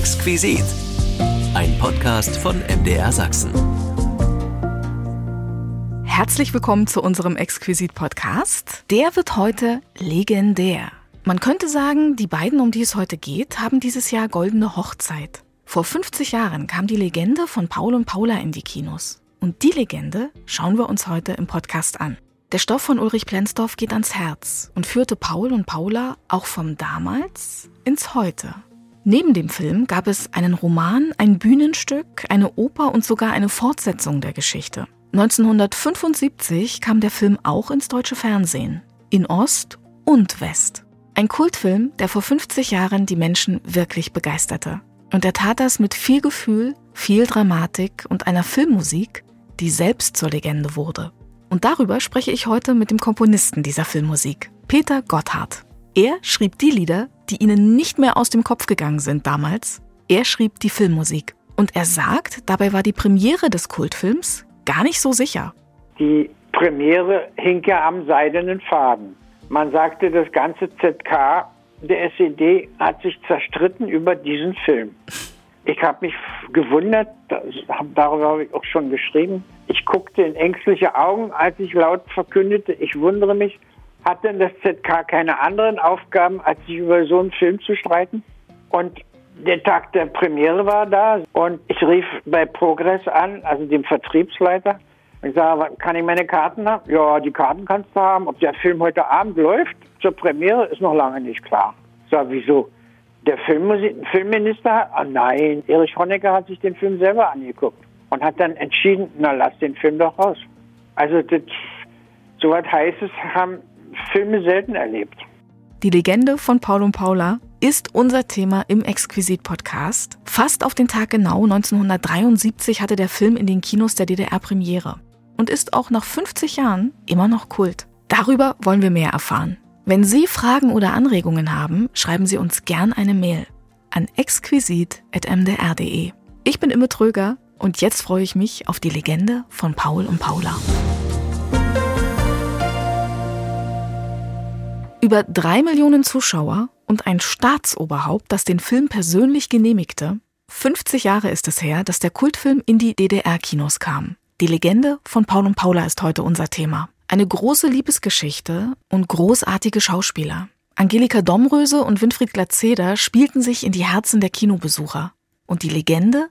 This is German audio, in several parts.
Exquisit. Ein Podcast von MDR Sachsen. Herzlich willkommen zu unserem Exquisit-Podcast. Der wird heute legendär. Man könnte sagen, die beiden, um die es heute geht, haben dieses Jahr goldene Hochzeit. Vor 50 Jahren kam die Legende von Paul und Paula in die Kinos. Und die Legende schauen wir uns heute im Podcast an. Der Stoff von Ulrich Plenzdorf geht ans Herz und führte Paul und Paula auch vom damals ins Heute. Neben dem Film gab es einen Roman, ein Bühnenstück, eine Oper und sogar eine Fortsetzung der Geschichte. 1975 kam der Film auch ins deutsche Fernsehen, in Ost und West. Ein Kultfilm, der vor 50 Jahren die Menschen wirklich begeisterte. Und er tat das mit viel Gefühl, viel Dramatik und einer Filmmusik, die selbst zur Legende wurde. Und darüber spreche ich heute mit dem Komponisten dieser Filmmusik, Peter Gotthard. Er schrieb die Lieder, die ihnen nicht mehr aus dem Kopf gegangen sind damals. Er schrieb die Filmmusik. Und er sagt, dabei war die Premiere des Kultfilms gar nicht so sicher. Die Premiere hing ja am seidenen Faden. Man sagte, das ganze ZK der SED hat sich zerstritten über diesen Film. Ich habe mich gewundert, darüber habe ich auch schon geschrieben. Ich guckte in ängstliche Augen, als ich laut verkündete, ich wundere mich, hat denn das ZK keine anderen Aufgaben, als sich über so einen Film zu streiten? Und der Tag der Premiere war da und ich rief bei Progress an, also dem Vertriebsleiter. Ich sage, kann ich meine Karten haben? Ja, die Karten kannst du haben. Ob der Film heute Abend läuft zur Premiere, ist noch lange nicht klar. Ich sage, wieso? Der Filmminister, ah nein, Erich Honecker hat sich den Film selber angeguckt und hat dann entschieden, na lass den Film doch raus. Also das, so was Heißes haben Filme selten erlebt. Die Legende von Paul und Paula ist unser Thema im Exquisit-Podcast. Fast auf den Tag genau 1973 hatte der Film in den Kinos der DDR Premiere und ist auch nach 50 Jahren immer noch Kult. Darüber wollen wir mehr erfahren. Wenn Sie Fragen oder Anregungen haben, schreiben Sie uns gern eine Mail an exquisit.mdr.de. Ich bin Imme Tröger und jetzt freue ich mich auf die Legende von Paul und Paula. Über drei Millionen Zuschauer und ein Staatsoberhaupt, das den Film persönlich genehmigte. 50 Jahre ist es her, dass der Kultfilm in die DDR-Kinos kam. Die Legende von Paul und Paula ist heute unser Thema. Eine große Liebesgeschichte und großartige Schauspieler. Angelika Domröse und Winfried Glatzeder spielten sich in die Herzen der Kinobesucher. Und die Legende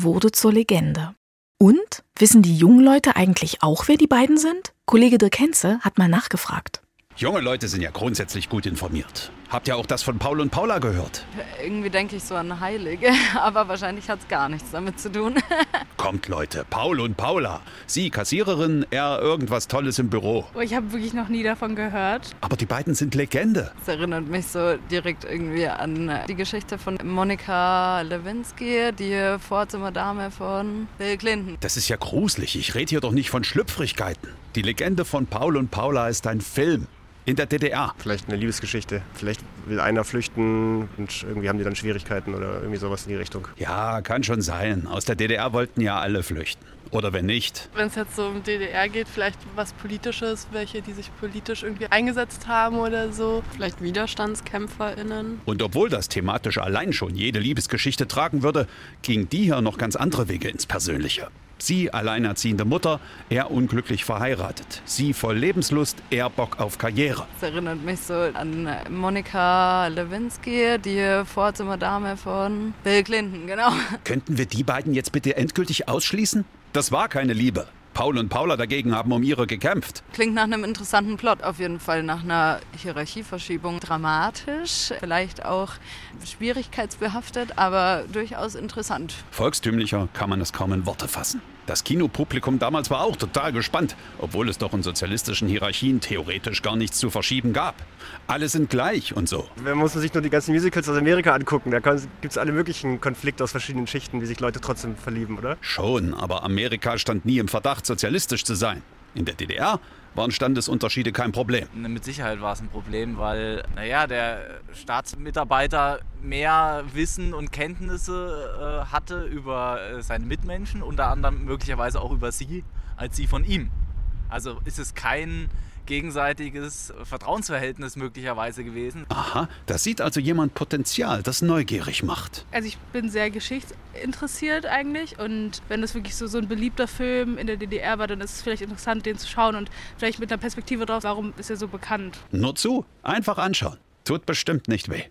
wurde zur Legende. Und wissen die jungen Leute eigentlich auch, wer die beiden sind? Kollege Dirk Henze hat mal nachgefragt. Junge Leute sind ja grundsätzlich gut informiert. Habt ihr auch das von Paul und Paula gehört? Irgendwie denke ich so an Heilige, aber wahrscheinlich hat es gar nichts damit zu tun. Kommt Leute, Paul und Paula. Sie Kassiererin, er irgendwas Tolles im Büro. Oh, ich habe wirklich noch nie davon gehört. Aber die beiden sind Legende. Das erinnert mich so direkt irgendwie an die Geschichte von Monika Lewinsky, die Vorzimmerdame von Bill Clinton. Das ist ja gruselig. Ich rede hier doch nicht von Schlüpfrigkeiten. Die Legende von Paul und Paula ist ein Film in der DDR. Vielleicht eine Liebesgeschichte. Vielleicht will einer flüchten und irgendwie haben die dann Schwierigkeiten oder irgendwie sowas in die Richtung. Ja, kann schon sein. Aus der DDR wollten ja alle flüchten. Oder wenn nicht. Wenn es jetzt so um DDR geht, vielleicht was Politisches, welche, die sich politisch irgendwie eingesetzt haben oder so. Vielleicht WiderstandskämpferInnen. Und obwohl das thematisch allein schon jede Liebesgeschichte tragen würde, ging die hier noch ganz andere Wege ins Persönliche. Sie alleinerziehende Mutter, er unglücklich verheiratet. Sie voll Lebenslust, er Bock auf Karriere. Das erinnert mich so an Monika Lewinsky, die Vorzimmerdame von Bill Clinton, genau. Könnten wir die beiden jetzt bitte endgültig ausschließen? Das war keine Liebe. Paul und Paula dagegen haben um ihre gekämpft. Klingt nach einem interessanten Plot, auf jeden Fall nach einer Hierarchieverschiebung. Dramatisch, vielleicht auch schwierigkeitsbehaftet, aber durchaus interessant. Volkstümlicher kann man es kaum in Worte fassen. Das Kinopublikum damals war auch total gespannt, obwohl es doch in sozialistischen Hierarchien theoretisch gar nichts zu verschieben gab. Alle sind gleich und so. Man muss sich nur die ganzen Musicals aus Amerika angucken. Da gibt es alle möglichen Konflikte aus verschiedenen Schichten, wie sich Leute trotzdem verlieben, oder? Schon, aber Amerika stand nie im Verdacht, sozialistisch zu sein. In der DDR waren Standesunterschiede kein Problem. Mit Sicherheit war es ein Problem, weil, naja, der Staatsmitarbeiter mehr Wissen und Kenntnisse äh, hatte über äh, seine Mitmenschen, unter anderem möglicherweise auch über sie, als sie von ihm. Also ist es kein gegenseitiges Vertrauensverhältnis möglicherweise gewesen. Aha, da sieht also jemand Potenzial, das neugierig macht. Also ich bin sehr geschichtsinteressiert eigentlich und wenn das wirklich so, so ein beliebter Film in der DDR war, dann ist es vielleicht interessant, den zu schauen und vielleicht mit einer Perspektive drauf, warum ist er so bekannt. Nur zu, einfach anschauen. Tut bestimmt nicht weh.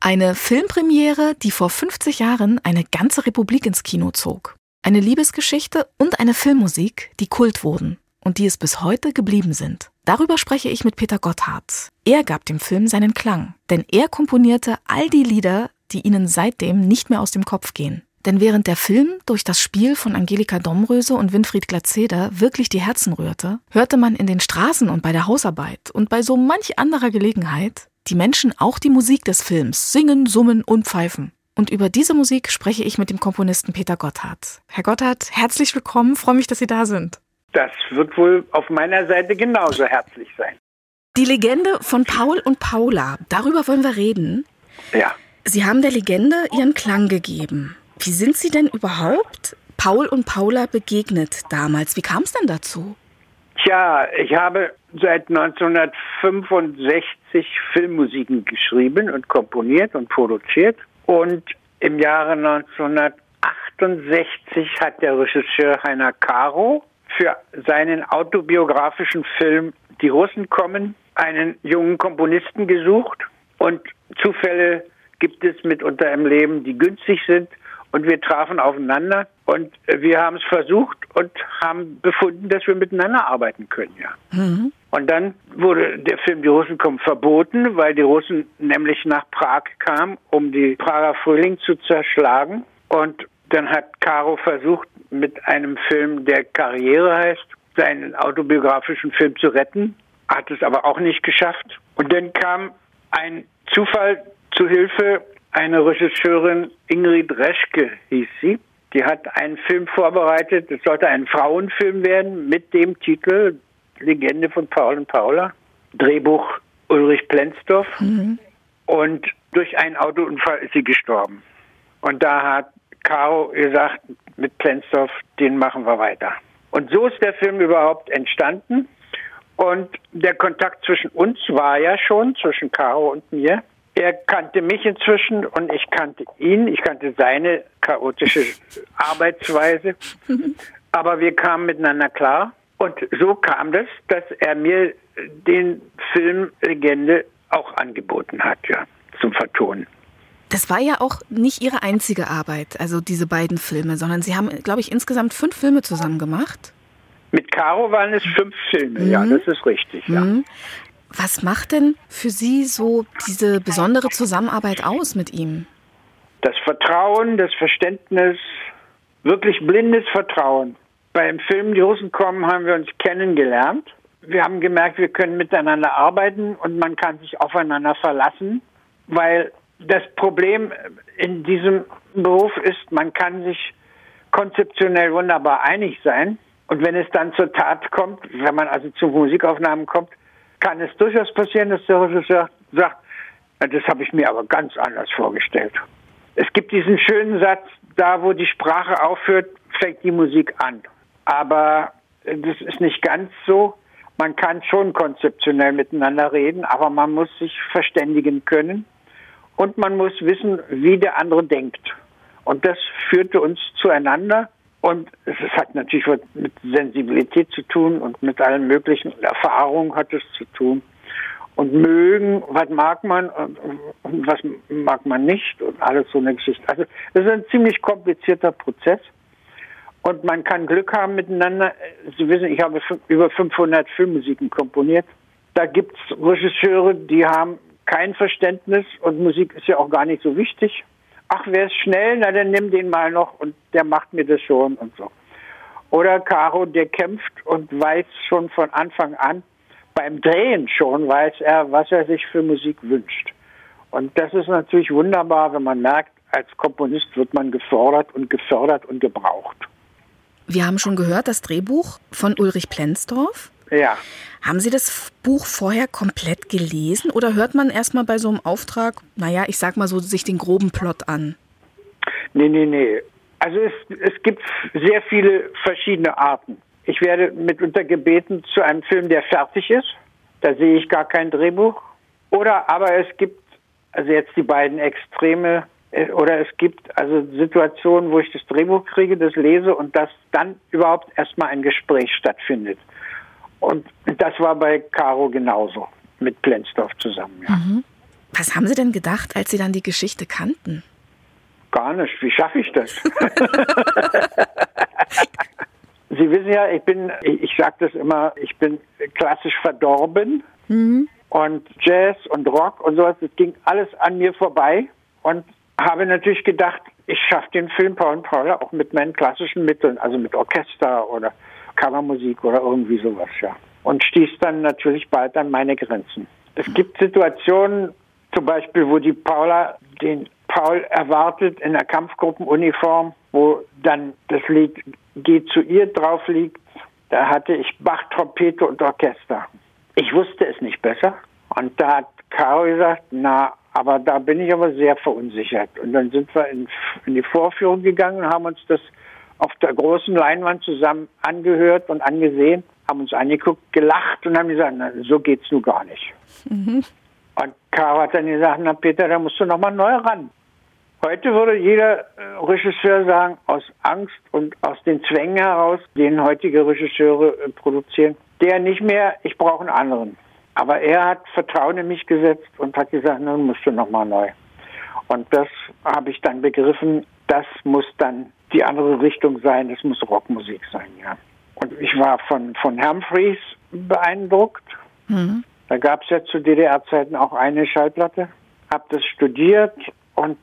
Eine Filmpremiere, die vor 50 Jahren eine ganze Republik ins Kino zog. Eine Liebesgeschichte und eine Filmmusik, die Kult wurden und die es bis heute geblieben sind. Darüber spreche ich mit Peter Gotthard. Er gab dem Film seinen Klang, denn er komponierte all die Lieder, die ihnen seitdem nicht mehr aus dem Kopf gehen. Denn während der Film durch das Spiel von Angelika Domröse und Winfried Glatzeder wirklich die Herzen rührte, hörte man in den Straßen und bei der Hausarbeit und bei so manch anderer Gelegenheit die Menschen auch die Musik des Films singen, summen und pfeifen. Und über diese Musik spreche ich mit dem Komponisten Peter Gotthard. Herr Gotthard, herzlich willkommen, freue mich, dass Sie da sind. Das wird wohl auf meiner Seite genauso herzlich sein. Die Legende von Paul und Paula, darüber wollen wir reden. Ja. Sie haben der Legende ihren Klang gegeben. Wie sind Sie denn überhaupt Paul und Paula begegnet damals? Wie kam es denn dazu? Tja, ich habe seit 1965 Filmmusiken geschrieben und komponiert und produziert. Und im Jahre 1968 hat der Regisseur Heiner Caro für seinen autobiografischen Film Die Russen kommen einen jungen Komponisten gesucht. Und Zufälle gibt es mitunter im Leben, die günstig sind. Und wir trafen aufeinander und wir haben es versucht und haben befunden, dass wir miteinander arbeiten können, ja. Mhm. Und dann wurde der Film Die Russen kommen verboten, weil die Russen nämlich nach Prag kamen, um die Prager Frühling zu zerschlagen. Und dann hat Caro versucht, mit einem Film, der Karriere heißt, seinen autobiografischen Film zu retten, hat es aber auch nicht geschafft. Und dann kam ein Zufall zu Hilfe, eine Regisseurin, Ingrid Reschke hieß sie, die hat einen Film vorbereitet, es sollte ein Frauenfilm werden mit dem Titel Legende von Paul und Paula, Drehbuch Ulrich Plenzdorf. Mhm. Und durch einen Autounfall ist sie gestorben. Und da hat Caro gesagt, mit Plenzdorf, den machen wir weiter. Und so ist der Film überhaupt entstanden. Und der Kontakt zwischen uns war ja schon, zwischen Caro und mir. Er kannte mich inzwischen und ich kannte ihn. Ich kannte seine chaotische Arbeitsweise. Aber wir kamen miteinander klar. Und so kam das, dass er mir den Film Legende auch angeboten hat, ja, zum Vertonen. Das war ja auch nicht Ihre einzige Arbeit, also diese beiden Filme, sondern Sie haben, glaube ich, insgesamt fünf Filme zusammen gemacht. Mit Caro waren es fünf Filme, mhm. ja, das ist richtig, ja. Mhm. Was macht denn für Sie so diese besondere Zusammenarbeit aus mit ihm? Das Vertrauen, das Verständnis, wirklich blindes Vertrauen. Beim Film Die Russen kommen haben wir uns kennengelernt. Wir haben gemerkt, wir können miteinander arbeiten und man kann sich aufeinander verlassen, weil das Problem in diesem Beruf ist, man kann sich konzeptionell wunderbar einig sein. Und wenn es dann zur Tat kommt, wenn man also zu Musikaufnahmen kommt, kann es durchaus passieren, dass der Regisseur sagt, das habe ich mir aber ganz anders vorgestellt. Es gibt diesen schönen Satz, da wo die Sprache aufhört, fängt die Musik an. Aber das ist nicht ganz so. Man kann schon konzeptionell miteinander reden, aber man muss sich verständigen können und man muss wissen, wie der andere denkt. Und das führte uns zueinander. Und es hat natürlich mit Sensibilität zu tun und mit allen möglichen Erfahrungen hat es zu tun. Und mögen, was mag man und was mag man nicht und alles so eine Geschichte. Also es ist ein ziemlich komplizierter Prozess. Und man kann Glück haben miteinander. Sie wissen, ich habe über 500 Filmmusiken komponiert. Da gibt es Regisseure, die haben kein Verständnis und Musik ist ja auch gar nicht so wichtig. Ach, wer ist schnell? Na, dann nimm den mal noch und der macht mir das schon und so. Oder Caro, der kämpft und weiß schon von Anfang an, beim Drehen schon weiß er, was er sich für Musik wünscht. Und das ist natürlich wunderbar, wenn man merkt, als Komponist wird man gefordert und gefördert und gebraucht. Wir haben schon gehört, das Drehbuch von Ulrich Plenzdorf. Ja. Haben Sie das Buch vorher komplett gelesen oder hört man erstmal bei so einem Auftrag, naja, ich sag mal so, sich den groben Plot an? Nee, nee, nee. Also es, es gibt sehr viele verschiedene Arten. Ich werde mitunter gebeten zu einem Film, der fertig ist. Da sehe ich gar kein Drehbuch. Oder aber es gibt, also jetzt die beiden Extreme, äh, oder es gibt also Situationen, wo ich das Drehbuch kriege, das lese und dass dann überhaupt erstmal ein Gespräch stattfindet. Und das war bei Caro genauso, mit Plenzdorf zusammen. Ja. Mhm. Was haben Sie denn gedacht, als Sie dann die Geschichte kannten? Gar nicht. Wie schaffe ich das? Sie wissen ja, ich bin, ich, ich sage das immer, ich bin klassisch verdorben. Mhm. Und Jazz und Rock und sowas, das ging alles an mir vorbei. Und habe natürlich gedacht, ich schaffe den Film Paul und Paula auch mit meinen klassischen Mitteln, also mit Orchester oder Kammermusik oder irgendwie sowas, ja. Und stieß dann natürlich bald an meine Grenzen. Es gibt Situationen, zum Beispiel, wo die Paula den Paul erwartet in der Kampfgruppenuniform, wo dann das Lied Geht zu ihr drauf liegt. Da hatte ich Bach, Trompete und Orchester. Ich wusste es nicht besser. Und da hat Caro gesagt, na, aber da bin ich aber sehr verunsichert. Und dann sind wir in, in die Vorführung gegangen und haben uns das auf der großen Leinwand zusammen angehört und angesehen, haben uns angeguckt, gelacht und haben gesagt, na, so geht's nun gar nicht. Mhm. Und Caro hat dann gesagt, na Peter, da musst du nochmal neu ran. Heute würde jeder äh, Regisseur sagen, aus Angst und aus den Zwängen heraus, den heutige Regisseure äh, produzieren, der nicht mehr, ich brauche einen anderen. Aber er hat Vertrauen in mich gesetzt und hat gesagt, nun musst du nochmal neu. Und das habe ich dann begriffen, das muss dann die andere Richtung sein, das muss Rockmusik sein, ja. Und ich war von, von Humphreys beeindruckt. Mhm. Da gab es ja zu DDR-Zeiten auch eine Schallplatte. Hab das studiert und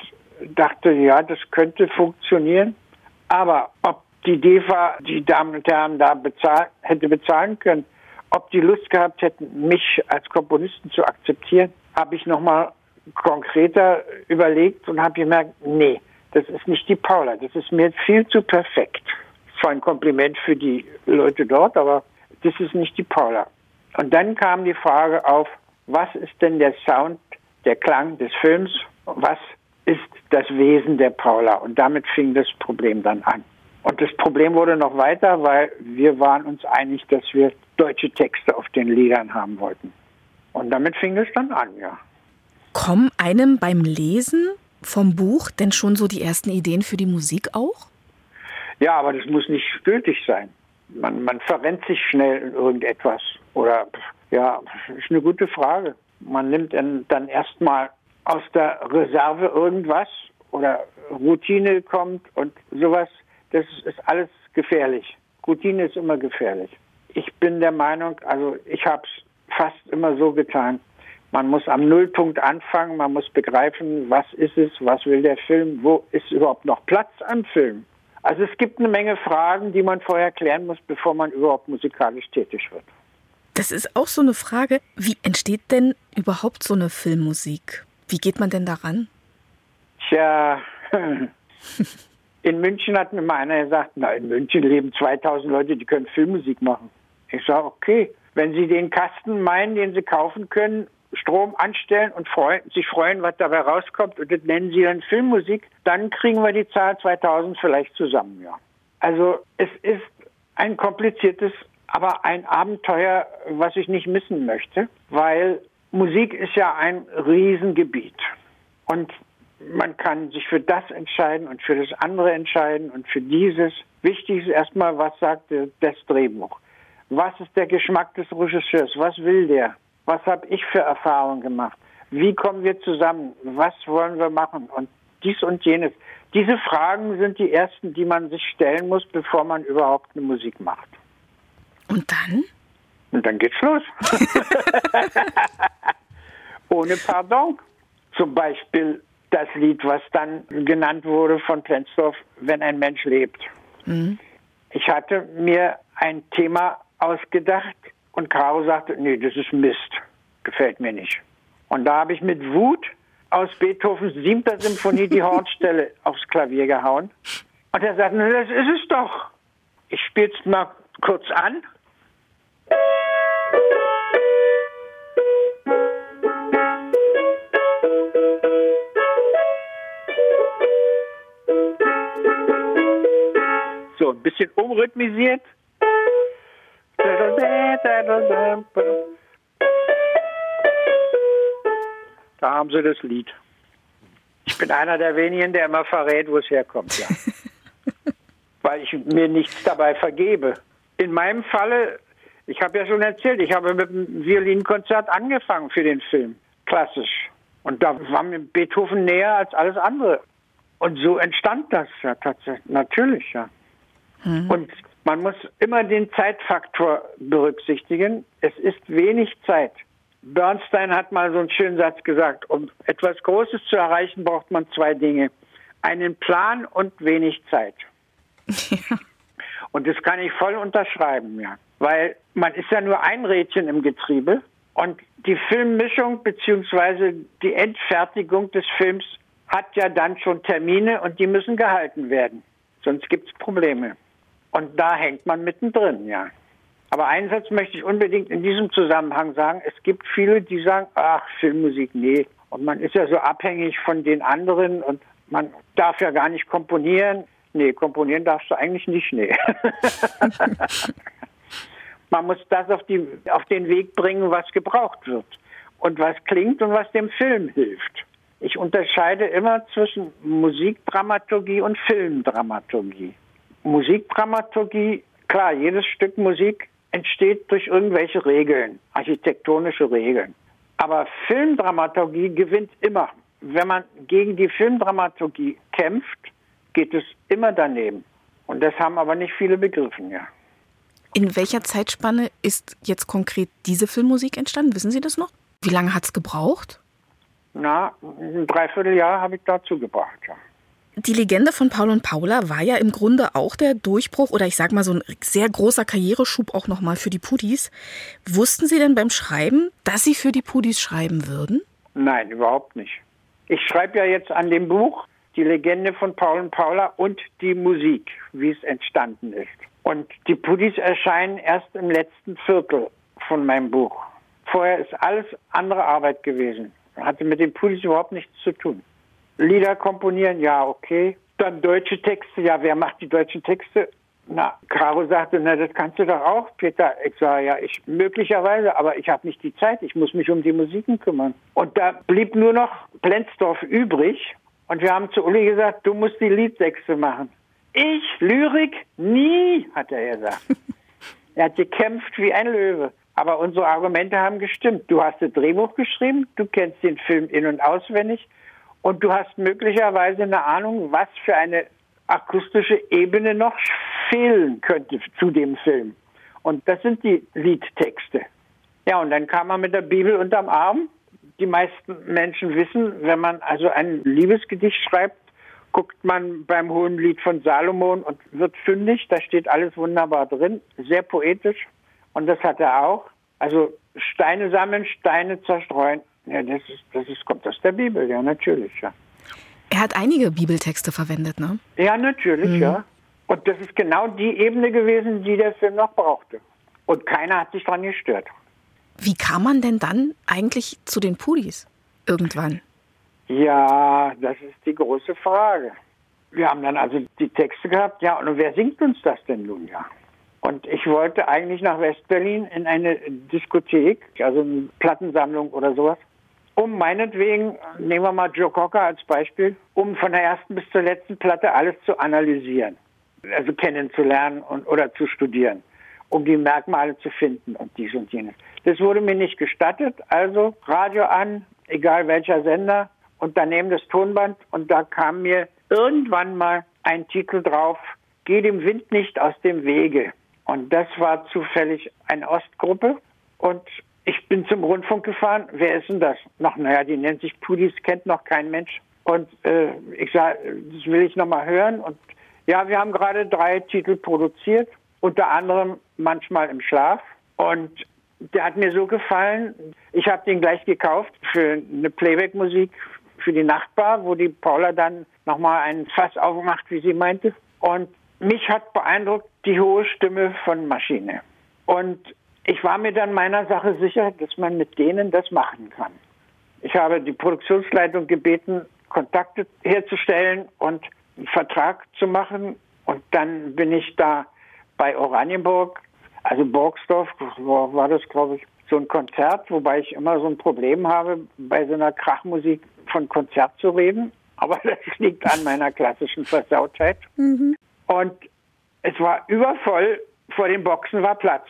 dachte, ja, das könnte funktionieren. Aber ob die DEFA, die Damen und Herren, da bezahl hätte bezahlen können, ob die Lust gehabt hätten, mich als Komponisten zu akzeptieren, habe ich nochmal konkreter überlegt und habe gemerkt, nee, das ist nicht die Paula, das ist mir viel zu perfekt. Zwar ein Kompliment für die Leute dort, aber das ist nicht die Paula. Und dann kam die Frage auf, was ist denn der Sound, der Klang des Films? Was ist das Wesen der Paula. Und damit fing das Problem dann an. Und das Problem wurde noch weiter, weil wir waren uns einig, dass wir deutsche Texte auf den Liedern haben wollten. Und damit fing es dann an, ja. Kommen einem beim Lesen vom Buch denn schon so die ersten Ideen für die Musik auch? Ja, aber das muss nicht gültig sein. Man, man verrennt sich schnell in irgendetwas. Oder, ja, ist eine gute Frage. Man nimmt dann erstmal aus der Reserve irgendwas oder Routine kommt und sowas, das ist alles gefährlich. Routine ist immer gefährlich. Ich bin der Meinung, also ich habe es fast immer so getan. Man muss am Nullpunkt anfangen, man muss begreifen, was ist es, was will der Film, wo ist überhaupt noch Platz am Film. Also es gibt eine Menge Fragen, die man vorher klären muss, bevor man überhaupt musikalisch tätig wird. Das ist auch so eine Frage, wie entsteht denn überhaupt so eine Filmmusik? Wie geht man denn daran? Tja, in München hat mir mal einer gesagt, na, in München leben 2000 Leute, die können Filmmusik machen. Ich sage, okay, wenn Sie den Kasten meinen, den Sie kaufen können, Strom anstellen und freuen, sich freuen, was dabei rauskommt, und das nennen Sie dann Filmmusik, dann kriegen wir die Zahl 2000 vielleicht zusammen, ja. Also es ist ein kompliziertes, aber ein Abenteuer, was ich nicht missen möchte, weil Musik ist ja ein Riesengebiet. Und man kann sich für das entscheiden und für das andere entscheiden und für dieses. Wichtig ist erstmal, was sagt das Drehbuch? Was ist der Geschmack des Regisseurs? Was will der? Was habe ich für Erfahrungen gemacht? Wie kommen wir zusammen? Was wollen wir machen? Und dies und jenes. Diese Fragen sind die ersten, die man sich stellen muss, bevor man überhaupt eine Musik macht. Und dann? Und dann geht's los. Ohne Pardon. Zum Beispiel das Lied, was dann genannt wurde von Plenzdorf, Wenn ein Mensch lebt. Mhm. Ich hatte mir ein Thema ausgedacht und Caro sagte, nee, das ist Mist, gefällt mir nicht. Und da habe ich mit Wut aus Beethovens siebter Symphonie die Hornstelle aufs Klavier gehauen. Und er sagte, das ist es doch. Ich spiele es mal kurz an. So, ein bisschen umrhythmisiert. Da haben Sie das Lied. Ich bin einer der wenigen, der immer verrät, wo es herkommt, ja. Weil ich mir nichts dabei vergebe. In meinem Falle, ich habe ja schon erzählt, ich habe mit einem Violinkonzert angefangen für den Film. Klassisch. Und da war mir Beethoven näher als alles andere. Und so entstand das ja tatsächlich. Natürlich, ja. Mhm. Und man muss immer den Zeitfaktor berücksichtigen. Es ist wenig Zeit. Bernstein hat mal so einen schönen Satz gesagt, um etwas Großes zu erreichen, braucht man zwei Dinge. Einen Plan und wenig Zeit. Ja. Und das kann ich voll unterschreiben, ja. Weil man ist ja nur ein Rädchen im Getriebe und die Filmmischung bzw. die Endfertigung des Films hat ja dann schon Termine und die müssen gehalten werden. Sonst gibt es Probleme. Und da hängt man mittendrin, ja. Aber einen Satz möchte ich unbedingt in diesem Zusammenhang sagen. Es gibt viele, die sagen, ach, Filmmusik, nee. Und man ist ja so abhängig von den anderen und man darf ja gar nicht komponieren. Nee, komponieren darfst du eigentlich nicht, nee. man muss das auf, die, auf den Weg bringen, was gebraucht wird und was klingt und was dem Film hilft. Ich unterscheide immer zwischen Musikdramaturgie und Filmdramaturgie. Musikdramaturgie, klar, jedes Stück Musik entsteht durch irgendwelche Regeln, architektonische Regeln. Aber Filmdramaturgie gewinnt immer. Wenn man gegen die Filmdramaturgie kämpft, geht es immer daneben. Und das haben aber nicht viele begriffen, ja. In welcher Zeitspanne ist jetzt konkret diese Filmmusik entstanden? Wissen Sie das noch? Wie lange hat es gebraucht? Na, ein Dreivierteljahr habe ich dazu gebracht, ja. Die Legende von Paul und Paula war ja im Grunde auch der Durchbruch oder ich sag mal so ein sehr großer Karriereschub auch nochmal für die Pudis. Wussten Sie denn beim Schreiben, dass Sie für die Pudis schreiben würden? Nein, überhaupt nicht. Ich schreibe ja jetzt an dem Buch die Legende von Paul und Paula und die Musik, wie es entstanden ist. Und die Pudis erscheinen erst im letzten Viertel von meinem Buch. Vorher ist alles andere Arbeit gewesen. Hatte mit den Pudis überhaupt nichts zu tun. Lieder komponieren, ja, okay. Dann deutsche Texte, ja, wer macht die deutschen Texte? Na, Caro sagte, na, das kannst du doch auch, Peter. Ich sage, ja, ich möglicherweise, aber ich habe nicht die Zeit. Ich muss mich um die Musiken kümmern. Und da blieb nur noch Plenzdorf übrig. Und wir haben zu Uli gesagt, du musst die Liedtexte machen. Ich, Lyrik, nie, hat er gesagt. er hat gekämpft wie ein Löwe. Aber unsere Argumente haben gestimmt. Du hast das Drehbuch geschrieben, du kennst den Film in- und auswendig und du hast möglicherweise eine Ahnung, was für eine akustische Ebene noch fehlen könnte zu dem Film. Und das sind die Liedtexte. Ja, und dann kam man mit der Bibel unterm Arm. Die meisten Menschen wissen, wenn man also ein Liebesgedicht schreibt, guckt man beim Hohen Lied von Salomon und wird fündig. Da steht alles wunderbar drin, sehr poetisch. Und das hat er auch. Also Steine sammeln, Steine zerstreuen. Ja, das ist, das ist, kommt aus der Bibel, ja, natürlich, ja. Er hat einige Bibeltexte verwendet, ne? Ja, natürlich, mhm. ja. Und das ist genau die Ebene gewesen, die der Film noch brauchte. Und keiner hat sich daran gestört. Wie kam man denn dann eigentlich zu den Pudis irgendwann? Ja, das ist die große Frage. Wir haben dann also die Texte gehabt, ja, und wer singt uns das denn nun, ja? Und ich wollte eigentlich nach Westberlin in eine Diskothek, also eine Plattensammlung oder sowas um meinetwegen, nehmen wir mal Joe Cocker als Beispiel, um von der ersten bis zur letzten Platte alles zu analysieren, also kennenzulernen und, oder zu studieren, um die Merkmale zu finden und dies und jenes. Das wurde mir nicht gestattet, also Radio an, egal welcher Sender, und daneben das Tonband und da kam mir irgendwann mal ein Titel drauf, Geh dem Wind nicht aus dem Wege. Und das war zufällig eine Ostgruppe und ich bin zum Rundfunk gefahren. Wer ist denn das? Noch, naja, die nennt sich Pudis, kennt noch kein Mensch. Und äh, ich sage, das will ich nochmal hören. Und ja, wir haben gerade drei Titel produziert, unter anderem manchmal im Schlaf. Und der hat mir so gefallen. Ich habe den gleich gekauft für eine Playback-Musik für die Nachtbar, wo die Paula dann nochmal einen Fass aufmacht, wie sie meinte. Und mich hat beeindruckt die hohe Stimme von Maschine. Und ich war mir dann meiner Sache sicher, dass man mit denen das machen kann. Ich habe die Produktionsleitung gebeten, Kontakte herzustellen und einen Vertrag zu machen. Und dann bin ich da bei Oranienburg, also Borgsdorf, wo war das, glaube ich, so ein Konzert, wobei ich immer so ein Problem habe, bei so einer Krachmusik von Konzert zu reden. Aber das liegt an meiner klassischen Versautheit. Mhm. Und es war übervoll, vor den Boxen war Platz.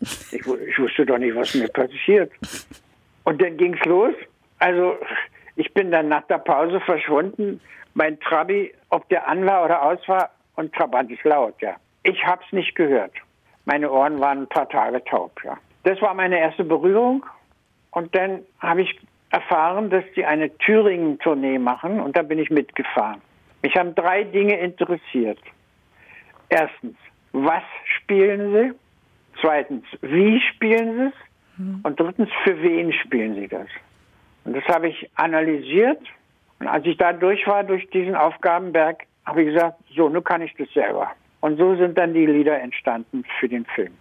Ich, ich wusste doch nicht, was mir passiert. Und dann ging's los. Also ich bin dann nach der Pause verschwunden. Mein Trabi, ob der an war oder aus war, und Trabant ist laut, ja. Ich hab's nicht gehört. Meine Ohren waren ein paar Tage taub, ja. Das war meine erste Berührung. Und dann habe ich erfahren, dass die eine Thüringen-Tournee machen und da bin ich mitgefahren. Mich haben drei Dinge interessiert. Erstens, was spielen sie? Zweitens, wie spielen sie es? Mhm. Und drittens, für wen spielen sie das? Und das habe ich analysiert. Und als ich da durch war, durch diesen Aufgabenberg, habe ich gesagt, so, nun kann ich das selber. Und so sind dann die Lieder entstanden für den Film.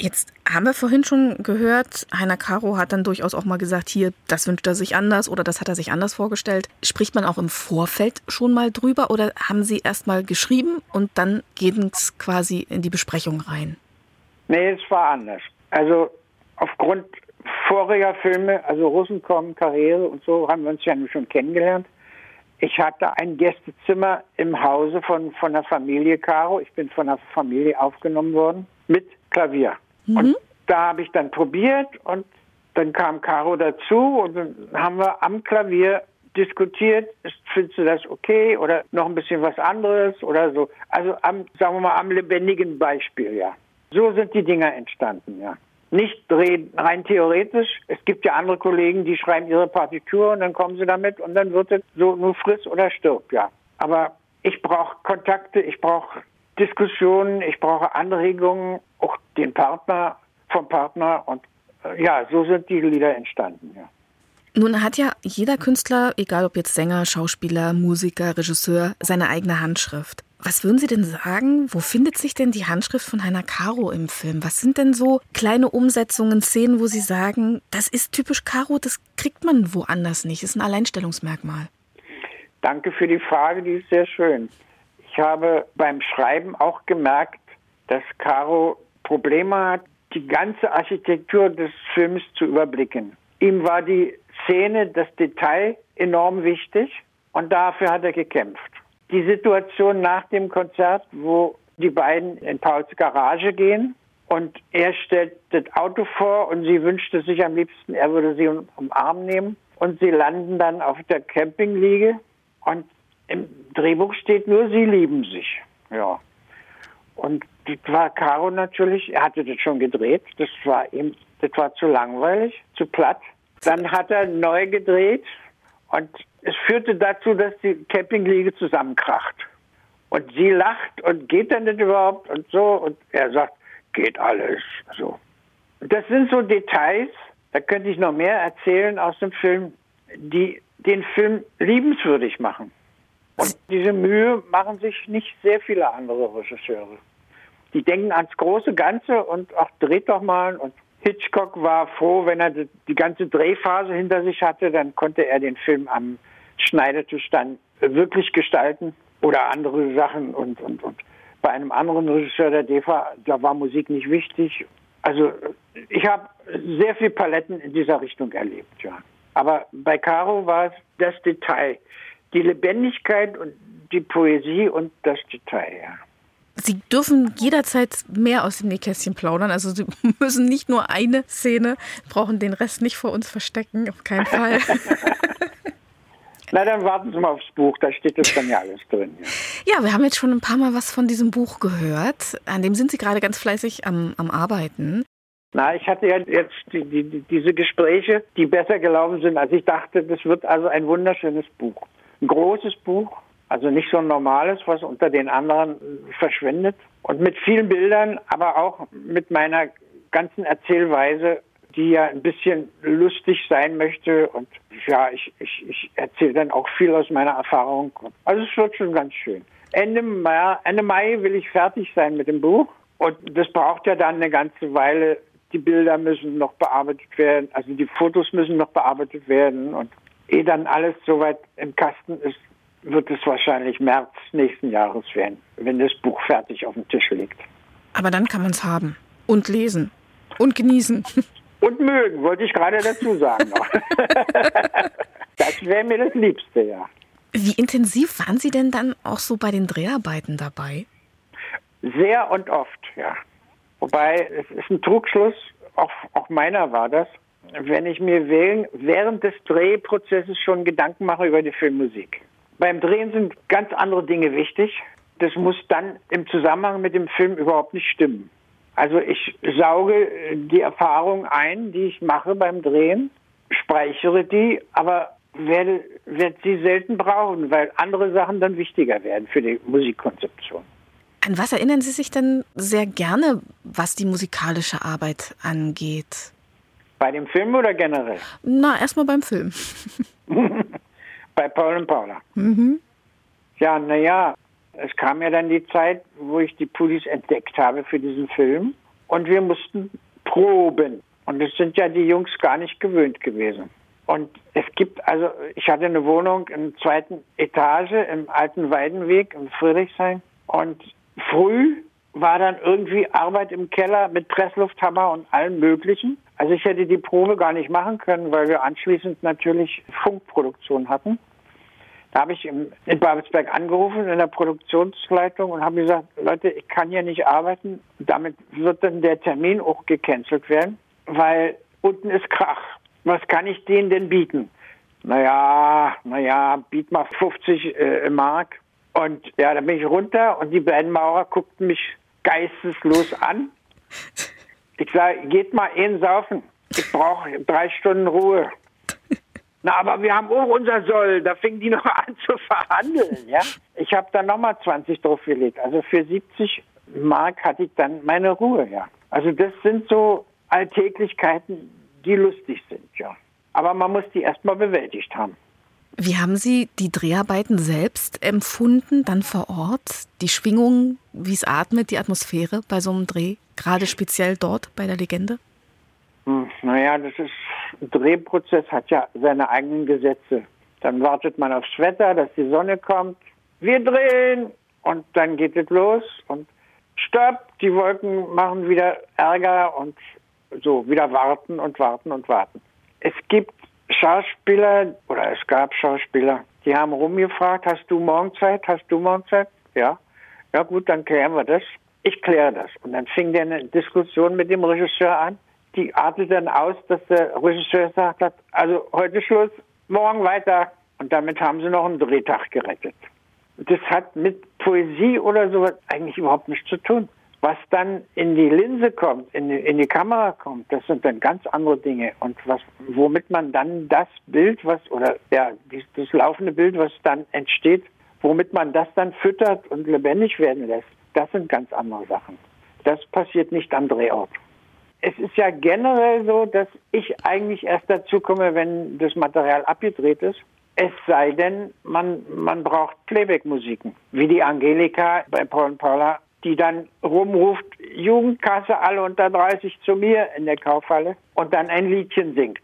Jetzt haben wir vorhin schon gehört, Heiner Caro hat dann durchaus auch mal gesagt, hier, das wünscht er sich anders oder das hat er sich anders vorgestellt. Spricht man auch im Vorfeld schon mal drüber oder haben Sie erst mal geschrieben und dann gehen es quasi in die Besprechung rein? Nee, es war anders. Also aufgrund voriger Filme, also Russen kommen, Karriere und so, haben wir uns ja schon kennengelernt. Ich hatte ein Gästezimmer im Hause von, von der Familie Caro. Ich bin von der Familie aufgenommen worden mit Klavier. Mhm. Und da habe ich dann probiert und dann kam Caro dazu und dann haben wir am Klavier diskutiert, findest du das okay oder noch ein bisschen was anderes oder so. Also am, sagen wir mal, am lebendigen Beispiel, ja. So sind die Dinger entstanden, ja. Nicht rein theoretisch. Es gibt ja andere Kollegen, die schreiben ihre Partitur und dann kommen sie damit und dann wird es so nur friss oder stirb, ja. Aber ich brauche Kontakte, ich brauche Diskussionen, ich brauche Anregungen, auch den Partner vom Partner und äh, ja, so sind die Lieder entstanden, ja. Nun hat ja jeder Künstler, egal ob jetzt Sänger, Schauspieler, Musiker, Regisseur, seine eigene Handschrift. Was würden Sie denn sagen? Wo findet sich denn die Handschrift von Heiner Caro im Film? Was sind denn so kleine Umsetzungen, Szenen, wo Sie sagen, das ist typisch Caro, das kriegt man woanders nicht, ist ein Alleinstellungsmerkmal? Danke für die Frage, die ist sehr schön. Ich habe beim Schreiben auch gemerkt, dass Caro Probleme hat, die ganze Architektur des Films zu überblicken. Ihm war die Szene, das Detail enorm wichtig und dafür hat er gekämpft. Die Situation nach dem Konzert, wo die beiden in Pauls Garage gehen und er stellt das Auto vor und sie wünschte sich am liebsten, er würde sie um, Arm nehmen und sie landen dann auf der Campingliege und im Drehbuch steht nur, sie lieben sich. Ja. Und das war Caro natürlich, er hatte das schon gedreht, das war ihm, das war zu langweilig, zu platt. Dann hat er neu gedreht und es führte dazu, dass die Campingliege zusammenkracht. Und sie lacht und geht dann nicht überhaupt und so. Und er sagt, geht alles. So. Das sind so Details, da könnte ich noch mehr erzählen aus dem Film, die den Film liebenswürdig machen. Und diese Mühe machen sich nicht sehr viele andere Regisseure. Die denken ans große Ganze und ach, dreht doch mal und Hitchcock war froh, wenn er die ganze Drehphase hinter sich hatte, dann konnte er den Film am Schneidetisch dann wirklich gestalten oder andere Sachen und, und, und. Bei einem anderen Regisseur der DEFA, da war Musik nicht wichtig. Also ich habe sehr viel Paletten in dieser Richtung erlebt, ja. Aber bei Caro war es das Detail, die Lebendigkeit und die Poesie und das Detail, ja. Sie dürfen jederzeit mehr aus dem Nähkästchen plaudern. Also Sie müssen nicht nur eine Szene, brauchen den Rest nicht vor uns verstecken, auf keinen Fall. Na, dann warten Sie mal aufs Buch, da steht das dann ja alles drin. Ja. ja. wir haben jetzt schon ein paar Mal was von diesem Buch gehört. An dem sind Sie gerade ganz fleißig am, am Arbeiten. Na, ich hatte ja jetzt die, die, diese Gespräche, die besser gelaufen sind, als ich dachte. Das wird also ein wunderschönes Buch. Ein großes Buch, also nicht so ein normales, was unter den anderen verschwindet. Und mit vielen Bildern, aber auch mit meiner ganzen Erzählweise, die ja ein bisschen lustig sein möchte. Und ja, ich, ich, ich erzähle dann auch viel aus meiner Erfahrung. Also es wird schon ganz schön. Ende Mai, Ende Mai will ich fertig sein mit dem Buch. Und das braucht ja dann eine ganze Weile. Die Bilder müssen noch bearbeitet werden, also die Fotos müssen noch bearbeitet werden. Und ehe dann alles soweit im Kasten ist, wird es wahrscheinlich März nächsten Jahres werden, wenn das Buch fertig auf dem Tisch liegt. Aber dann kann man es haben und lesen und genießen. Und mögen, wollte ich gerade dazu sagen das wäre mir das Liebste, ja. Wie intensiv waren Sie denn dann auch so bei den Dreharbeiten dabei? Sehr und oft, ja. Wobei, es ist ein Trugschluss, auch, auch meiner war das, wenn ich mir während des Drehprozesses schon Gedanken mache über die Filmmusik. Beim Drehen sind ganz andere Dinge wichtig. Das muss dann im Zusammenhang mit dem Film überhaupt nicht stimmen. Also ich sauge die Erfahrung ein, die ich mache beim Drehen, speichere die, aber werde, werde sie selten brauchen, weil andere Sachen dann wichtiger werden für die Musikkonzeption. An was erinnern Sie sich denn sehr gerne, was die musikalische Arbeit angeht? Bei dem Film oder generell? Na, erstmal beim Film. Bei Paul und Paula. Mhm. Ja, naja, es kam ja dann die Zeit, wo ich die Pudis entdeckt habe für diesen Film. Und wir mussten proben. Und das sind ja die Jungs gar nicht gewöhnt gewesen. Und es gibt, also ich hatte eine Wohnung in der zweiten Etage im alten Weidenweg in Friedrichshain. Und früh war dann irgendwie Arbeit im Keller mit Presslufthammer und allem Möglichen. Also ich hätte die Probe gar nicht machen können, weil wir anschließend natürlich Funkproduktion hatten. Da habe ich in Babelsberg angerufen in der Produktionsleitung und habe gesagt, Leute, ich kann hier nicht arbeiten. Damit wird dann der Termin auch gecancelt werden, weil unten ist Krach. Was kann ich denen denn bieten? Naja, naja, biet mal 50 äh, Mark. Und ja, da bin ich runter und die beiden guckten mich geisteslos an. Ich sage, geht mal in saufen. Ich brauche drei Stunden Ruhe. Na, aber wir haben auch unser Soll. Da fingen die noch an zu verhandeln, ja. Ich habe dann nochmal 20 draufgelegt. Also für 70 Mark hatte ich dann meine Ruhe, ja. Also das sind so Alltäglichkeiten, die lustig sind, ja. Aber man muss die erstmal bewältigt haben. Wie haben Sie die Dreharbeiten selbst empfunden, dann vor Ort? Die Schwingungen, wie es atmet, die Atmosphäre bei so einem Dreh, gerade speziell dort bei der Legende? Hm, naja, das ist, ein Drehprozess hat ja seine eigenen Gesetze. Dann wartet man aufs Wetter, dass die Sonne kommt. Wir drehen! Und dann geht es los und stopp, die Wolken machen wieder Ärger und so, wieder warten und warten und warten. Es gibt Schauspieler oder es gab Schauspieler, die haben rumgefragt, hast du morgen Zeit, hast du morgen Zeit? Ja. Ja gut, dann klären wir das. Ich kläre das. Und dann fing der eine Diskussion mit dem Regisseur an. Die artete dann aus, dass der Regisseur sagt hat, also heute Schluss, morgen weiter. Und damit haben sie noch einen Drehtag gerettet. Das hat mit Poesie oder sowas eigentlich überhaupt nichts zu tun. Was dann in die Linse kommt, in die, in die Kamera kommt, das sind dann ganz andere Dinge. Und was, womit man dann das Bild, was, oder ja, das laufende Bild, was dann entsteht, womit man das dann füttert und lebendig werden lässt, das sind ganz andere Sachen. Das passiert nicht am Drehort. Es ist ja generell so, dass ich eigentlich erst dazu komme, wenn das Material abgedreht ist. Es sei denn, man, man braucht Playback-Musiken, wie die Angelika bei Paul und Paula die dann rumruft, Jugendkasse, alle unter 30 zu mir in der Kaufhalle und dann ein Liedchen singt.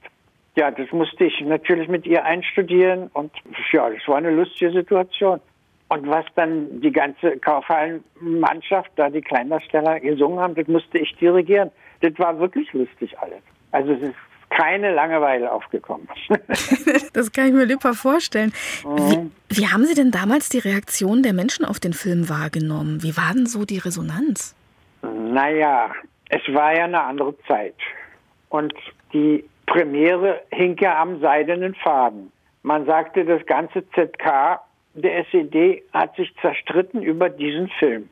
Ja, das musste ich natürlich mit ihr einstudieren und ja, das war eine lustige Situation. Und was dann die ganze Kaufhallenmannschaft, da die Kleindarsteller gesungen haben, das musste ich dirigieren. Das war wirklich lustig alles. Also es ist keine Langeweile aufgekommen. das kann ich mir lieber vorstellen. Mhm. Wie, wie, haben Sie denn damals die Reaktion der Menschen auf den Film wahrgenommen? Wie war denn so die Resonanz? Naja, es war ja eine andere Zeit. Und die Premiere hing ja am seidenen Faden. Man sagte, das ganze ZK der SED hat sich zerstritten über diesen Film.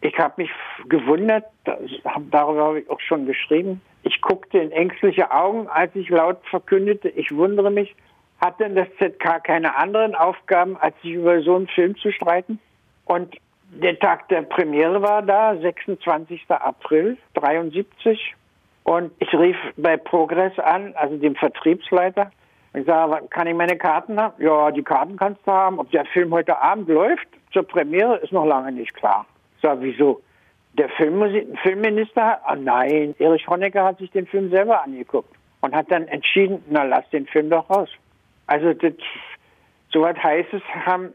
Ich habe mich gewundert, darüber habe ich auch schon geschrieben, ich guckte in ängstliche Augen, als ich laut verkündete, ich wundere mich, hat denn das ZK keine anderen Aufgaben, als sich über so einen Film zu streiten? Und der Tag der Premiere war da, 26. April 73. Und ich rief bei Progress an, also dem Vertriebsleiter. Ich sage, kann ich meine Karten haben? Ja, die Karten kannst du haben. Ob der Film heute Abend läuft zur Premiere, ist noch lange nicht klar. Ich sage, wieso? Der Filmminister, oh nein, Erich Honecker hat sich den Film selber angeguckt und hat dann entschieden, na lass den Film doch raus. Also das, so was Heißes haben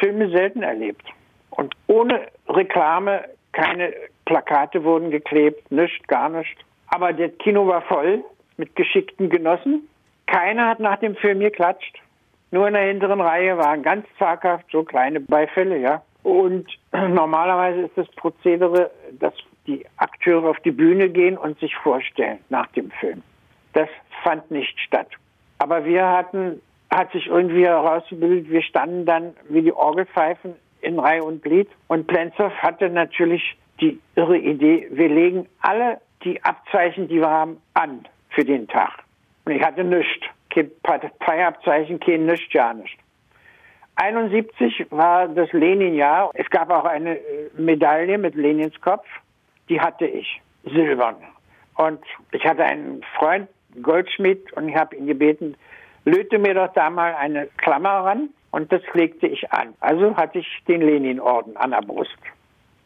Filme selten erlebt. Und ohne Reklame, keine Plakate wurden geklebt, nichts, gar nichts. Aber das Kino war voll mit geschickten Genossen. Keiner hat nach dem Film geklatscht. Nur in der hinteren Reihe waren ganz zaghaft so kleine Beifälle, ja. Und normalerweise ist das Prozedere, dass die Akteure auf die Bühne gehen und sich vorstellen nach dem Film. Das fand nicht statt. Aber wir hatten, hat sich irgendwie herausgebildet, wir standen dann wie die Orgelpfeifen in Reihe und Glied. Und Plenzow hatte natürlich die irre Idee, wir legen alle die Abzeichen, die wir haben, an für den Tag. Und ich hatte nichts. Kein Parteiabzeichen, kein nichts, ja nichts. 71 war das Lenin-Jahr. Es gab auch eine äh, Medaille mit Lenins Kopf. Die hatte ich, silbern. Und ich hatte einen Freund, Goldschmied, und ich habe ihn gebeten, löte mir doch da mal eine Klammer ran. Und das legte ich an. Also hatte ich den Lenin-Orden an der Brust.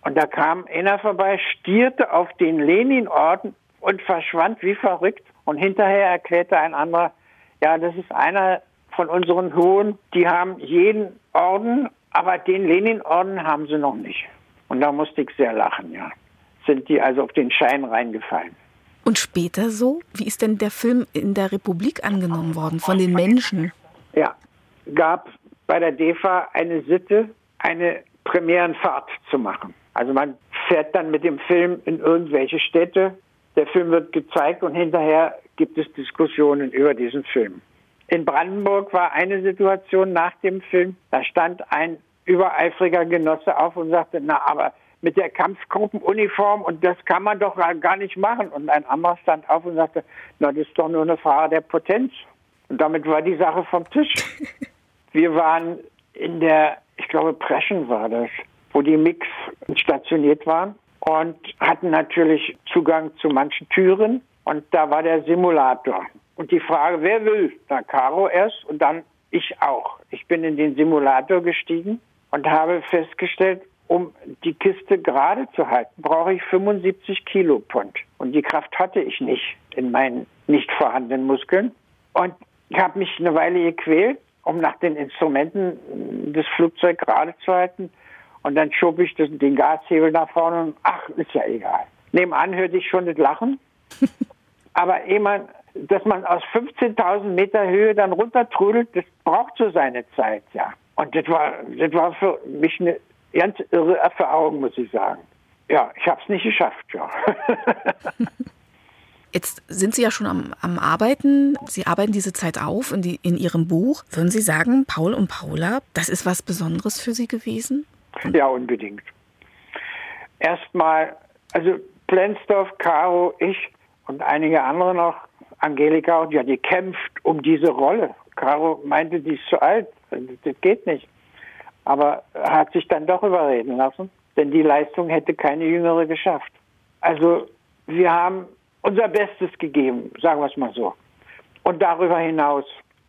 Und da kam einer vorbei, stierte auf den Lenin-Orden und verschwand wie verrückt. Und hinterher erklärte ein anderer, ja, das ist einer von unseren Hohen, die haben jeden Orden, aber den Lenin-Orden haben sie noch nicht. Und da musste ich sehr lachen, ja. Sind die also auf den Schein reingefallen. Und später so? Wie ist denn der Film in der Republik angenommen worden von den Menschen? Ja, gab bei der DEFA eine Sitte, eine Premierenfahrt zu machen. Also man fährt dann mit dem Film in irgendwelche Städte, der Film wird gezeigt und hinterher gibt es Diskussionen über diesen Film. In Brandenburg war eine Situation nach dem Film, da stand ein übereifriger Genosse auf und sagte, na, aber mit der Kampfgruppenuniform und das kann man doch gar nicht machen. Und ein anderer stand auf und sagte, na, das ist doch nur eine Frage der Potenz. Und damit war die Sache vom Tisch. Wir waren in der, ich glaube, Preschen war das, wo die Mix stationiert waren und hatten natürlich Zugang zu manchen Türen. Und da war der Simulator. Und die Frage, wer will? Da Caro erst und dann ich auch. Ich bin in den Simulator gestiegen und habe festgestellt, um die Kiste gerade zu halten, brauche ich 75 Kilo Pfund. Und die Kraft hatte ich nicht in meinen nicht vorhandenen Muskeln. Und ich habe mich eine Weile gequält, um nach den Instrumenten das Flugzeug gerade zu halten. Und dann schob ich das, den Gashebel nach vorne und ach, ist ja egal. Nebenan hörte ich schon das Lachen. Aber ehe man, dass man aus 15.000 Meter Höhe dann runtertrudelt, das braucht so seine Zeit, ja. Und das war, das war für mich eine ganz irre Erfahrung, muss ich sagen. Ja, ich habe es nicht geschafft, ja. Jetzt sind Sie ja schon am, am, Arbeiten. Sie arbeiten diese Zeit auf in, die, in Ihrem Buch. Würden Sie sagen, Paul und Paula, das ist was Besonderes für Sie gewesen? Ja, unbedingt. Erstmal, also Plensdorf, Caro, ich und einige andere noch, Angelika und ja, die kämpft um diese Rolle. Caro meinte, die ist zu alt, das geht nicht aber hat sich dann doch überreden lassen, denn die Leistung hätte keine jüngere geschafft. Also wir haben unser Bestes gegeben, sagen wir es mal so. Und darüber hinaus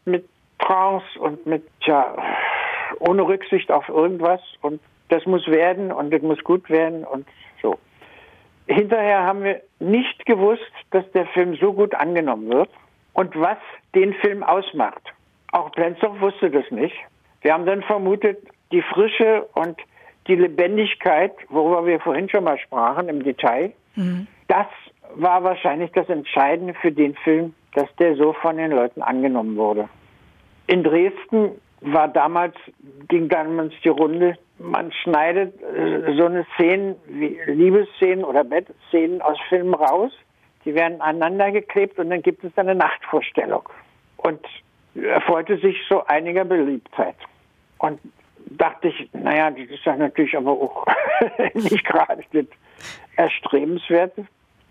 mit Trance und mit, tja, ohne Rücksicht auf irgendwas und das muss werden und das muss gut werden und. Hinterher haben wir nicht gewusst, dass der Film so gut angenommen wird und was den Film ausmacht. Auch Plenzow wusste das nicht. Wir haben dann vermutet, die Frische und die Lebendigkeit, worüber wir vorhin schon mal sprachen im Detail, mhm. das war wahrscheinlich das Entscheidende für den Film, dass der so von den Leuten angenommen wurde. In Dresden war damals, ging damals die Runde, man schneidet äh, so eine Szene wie Liebesszenen oder Bettszenen aus Filmen raus, die werden aneinander geklebt und dann gibt es eine Nachtvorstellung. Und erfreute sich so einiger Beliebtheit. Und dachte ich, naja, das ist ja natürlich aber auch nicht gerade das Erstrebenswerte.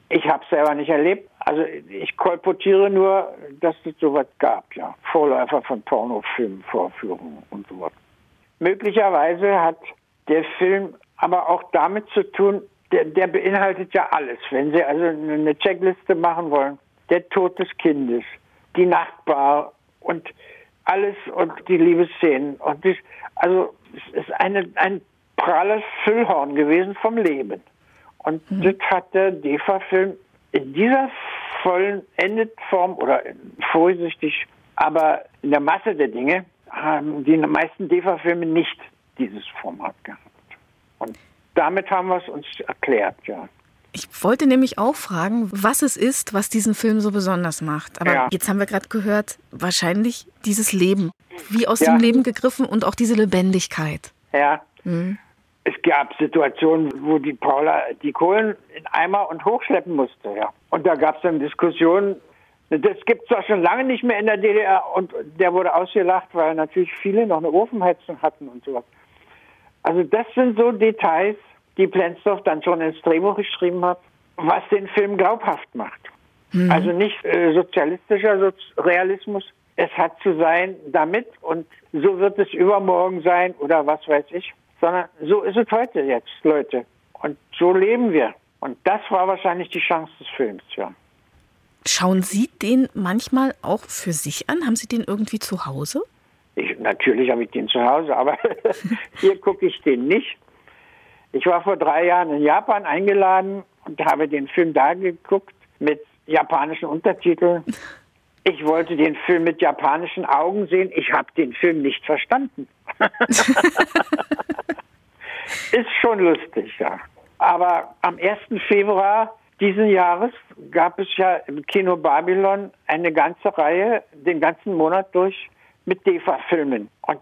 Ich habe es selber nicht erlebt. Also ich kolportiere nur, dass es sowas gab, ja. Vorläufer von Pornofilmvorführungen und sowas. Möglicherweise hat der Film aber auch damit zu tun, der, der beinhaltet ja alles. Wenn Sie also eine Checkliste machen wollen, der Tod des Kindes, die Nachbar und alles und die Liebesszenen. Und das, also es ist eine, ein pralles Füllhorn gewesen vom Leben. Und mhm. das hat der DEFA-Film in dieser vollen Endetform oder vorsichtig, aber in der Masse der Dinge haben die meisten DEFA-Filme nicht dieses Format gehabt. Und damit haben wir es uns erklärt, ja. Ich wollte nämlich auch fragen, was es ist, was diesen Film so besonders macht. Aber Ja. jetzt haben wir gerade gehört, wahrscheinlich dieses Leben, wie aus Ja. dem Leben gegriffen und auch diese Lebendigkeit. Ja. Mhm. Es gab Situationen, wo die Paula die Kohlen in Eimer und hochschleppen musste, ja. Und da gab es dann Diskussionen, das gibt es zwar schon lange nicht mehr in der DDR und der wurde ausgelacht, weil natürlich viele noch eine Ofenheizung hatten und sowas. Also das sind so Details, die Plenzdorf dann schon ins Drehbuch geschrieben hat, was den Film glaubhaft macht. Also nicht äh, sozialistischer Soz Realismus. Es hat zu sein damit und so wird es übermorgen sein oder was weiß ich, sondern so ist es heute jetzt, Leute. Und so leben wir. Und das war wahrscheinlich die Chance des Films, ja. Schauen Sie den manchmal auch für sich an? Haben Sie den irgendwie zu Hause? Ich, natürlich habe ich den zu Hause, aber hier gucke ich den nicht. Ich war vor drei Jahren in Japan eingeladen und habe den Film da geguckt mit japanischen Untertiteln. Ich wollte den Film mit japanischen Augen sehen. Ich habe den Film nicht verstanden. Ist schon lustig, ja. Aber am 1. Februar diesen Jahres gab es ja im Kino Babylon eine ganze Reihe, den ganzen Monat durch, mit DEFA-Filmen. Und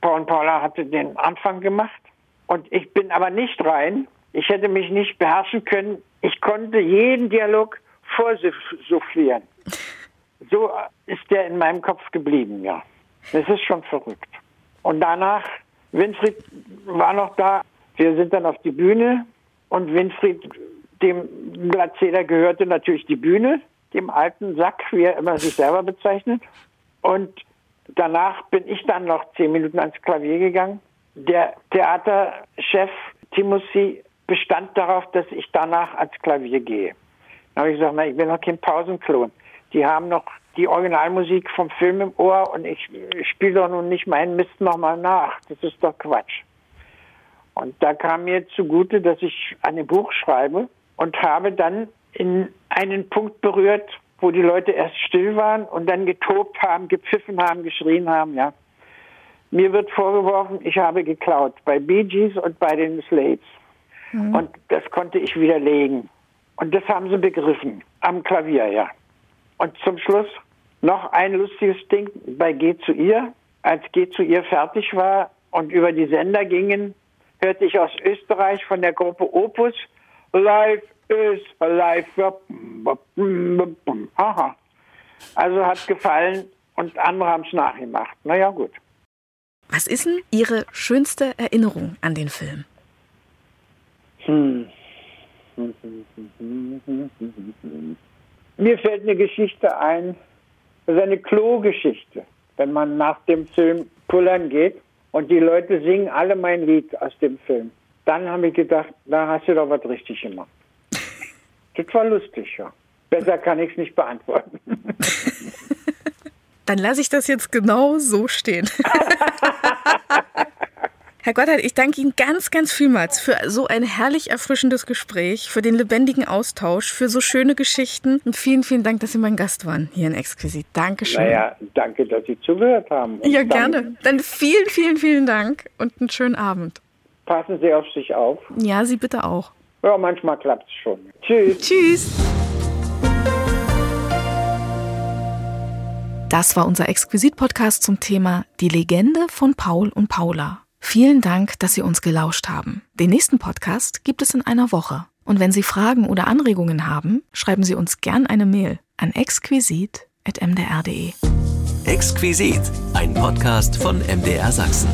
Paul und Paula hatte den Anfang gemacht. Und ich bin aber nicht rein. Ich hätte mich nicht beherrschen können. Ich konnte jeden Dialog vorsufflieren. So ist der in meinem Kopf geblieben, ja. Das ist schon verrückt. Und danach, Winfried war noch da. Wir sind dann auf die Bühne und Winfried, dem Glatzeder gehörte natürlich die Bühne, dem alten Sack, wie er immer sich selber bezeichnet. Und danach bin ich dann noch zehn Minuten ans Klavier gegangen. Der Theaterchef Timothy bestand darauf, dass ich danach ans Klavier gehe. Dann habe ich gesagt, na, ich bin noch kein Pausenklon. Die haben noch die Originalmusik vom Film im Ohr und ich spiele doch nun nicht meinen Mist nochmal nach. Das ist doch Quatsch. Und da kam mir zugute, dass ich ein Buch schreibe und habe dann in einen Punkt berührt, wo die Leute erst still waren und dann getobt haben, gepfiffen haben, geschrien haben, ja. Mir wird vorgeworfen, ich habe geklaut bei Bee Gees und bei den Slates. Und das konnte ich widerlegen. Und das haben sie begriffen. Am Klavier, ja. Und zum Schluss noch ein lustiges Ding bei Geh zu ihr. Als Geh zu ihr fertig war und über die Sender gingen, hörte ich aus Österreich von der Gruppe Opus Life is alive. Haha. Also hat gefallen und andere haben es nachgemacht. Naja, gut. Was ist denn Ihre schönste Erinnerung an den Film? Hm. Mir fällt eine Geschichte ein, das ist eine Klo-Geschichte. Wenn man nach dem Film pullern geht und die Leute singen alle mein Lied aus dem Film, dann habe ich gedacht, da hast du doch was richtig gemacht. Das war lustig, ja. Besser kann ich es nicht beantworten. Dann lasse ich das jetzt genau so stehen. Herr Gotthard, ich danke Ihnen ganz, ganz vielmals für so ein herrlich erfrischendes Gespräch, für den lebendigen Austausch, für so schöne Geschichten und vielen, vielen Dank, dass Sie mein Gast waren hier in Exquisit. Dankeschön. Naja, danke, dass Sie zugehört haben. Und ja, gerne. Dann vielen, vielen, vielen Dank und einen schönen Abend. Passen Sie auf sich auf. Ja, Sie bitte auch. Ja, manchmal klappt es schon. Tschüss. Tschüss. Das war unser Exquisit-Podcast zum Thema Die Legende von Paul und Paula. Vielen Dank, dass Sie uns gelauscht haben. Den nächsten Podcast gibt es in einer Woche. Und wenn Sie Fragen oder Anregungen haben, schreiben Sie uns gern eine Mail an exquisit.mdr.de. Exquisit, ein Podcast von MDR Sachsen.